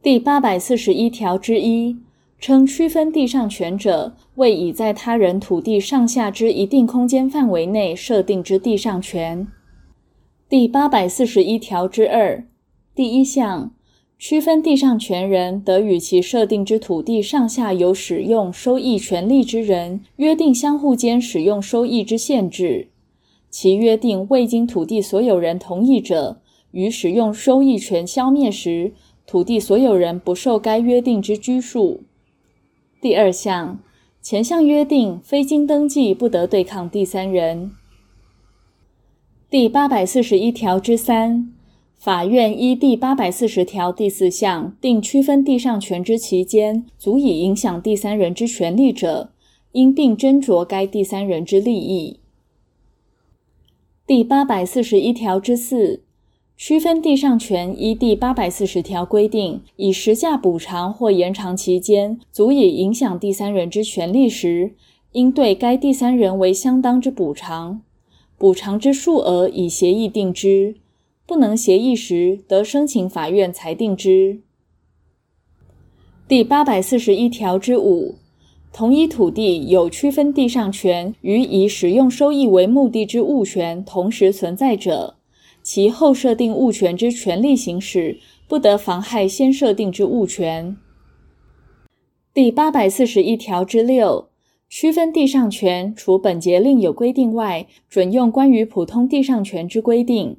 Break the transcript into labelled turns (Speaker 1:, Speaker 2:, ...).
Speaker 1: 第八百四十一条之一，称区分地上权者，为已在他人土地上下之一定空间范围内设定之地上权。第八百四十一条之二第一项，区分地上权人得与其设定之土地上下有使用收益权利之人约定相互间使用收益之限制，其约定未经土地所有人同意者，于使用收益权消灭时，土地所有人不受该约定之拘束。第二项，前项约定非经登记不得对抗第三人。第八百四十一条之三，法院依第八百四十条第四项定区分地上权之期间，足以影响第三人之权利者，应并斟酌该第三人之利益。第八百四十一条之四。区分地上权依第八百四十条规定，以实价补偿或延长期间足以影响第三人之权利时，应对该第三人为相当之补偿，补偿之数额以协议定之，不能协议时，得申请法院裁定之。第八百四十一条之五，同一土地有区分地上权与以使用收益为目的之物权同时存在者。其后设定物权之权利行使，不得妨害先设定之物权。第八百四十一条之六，区分地上权，除本节另有规定外，准用关于普通地上权之规定。